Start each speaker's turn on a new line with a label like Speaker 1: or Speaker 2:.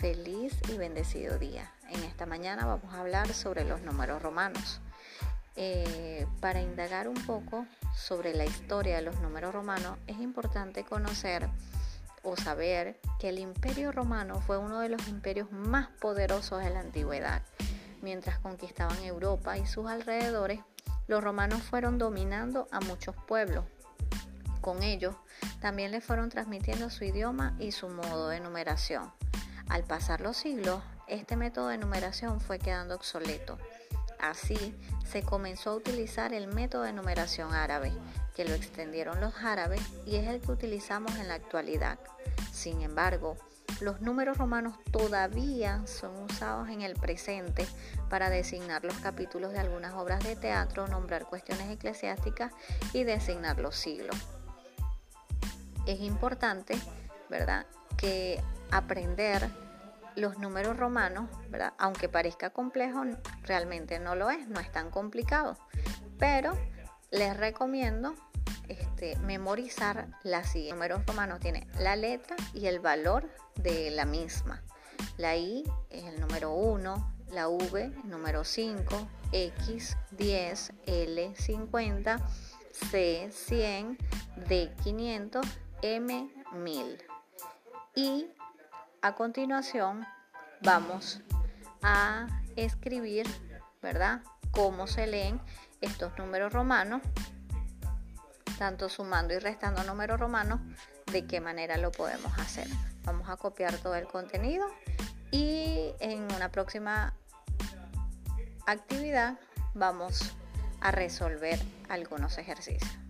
Speaker 1: Feliz y bendecido día. En esta mañana vamos a hablar sobre los números romanos. Eh, para indagar un poco sobre la historia de los números romanos es importante conocer o saber que el imperio romano fue uno de los imperios más poderosos de la antigüedad. Mientras conquistaban Europa y sus alrededores, los romanos fueron dominando a muchos pueblos. Con ellos también le fueron transmitiendo su idioma y su modo de numeración. Al pasar los siglos, este método de numeración fue quedando obsoleto. Así se comenzó a utilizar el método de numeración árabe, que lo extendieron los árabes y es el que utilizamos en la actualidad. Sin embargo, los números romanos todavía son usados en el presente para designar los capítulos de algunas obras de teatro, nombrar cuestiones eclesiásticas y designar los siglos. Es importante, ¿verdad?, que aprender los números romanos, ¿verdad? aunque parezca complejo, realmente no lo es, no es tan complicado. Pero les recomiendo este, memorizar la siguiente. Números romanos tiene la letra y el valor de la misma. La I es el número 1, la V número 5, X 10, L 50, C 100, D 500, M 1000. Y a continuación vamos a escribir, ¿verdad? Cómo se leen estos números romanos tanto sumando y restando números romanos, de qué manera lo podemos hacer. Vamos a copiar todo el contenido y en una próxima actividad vamos a resolver algunos ejercicios.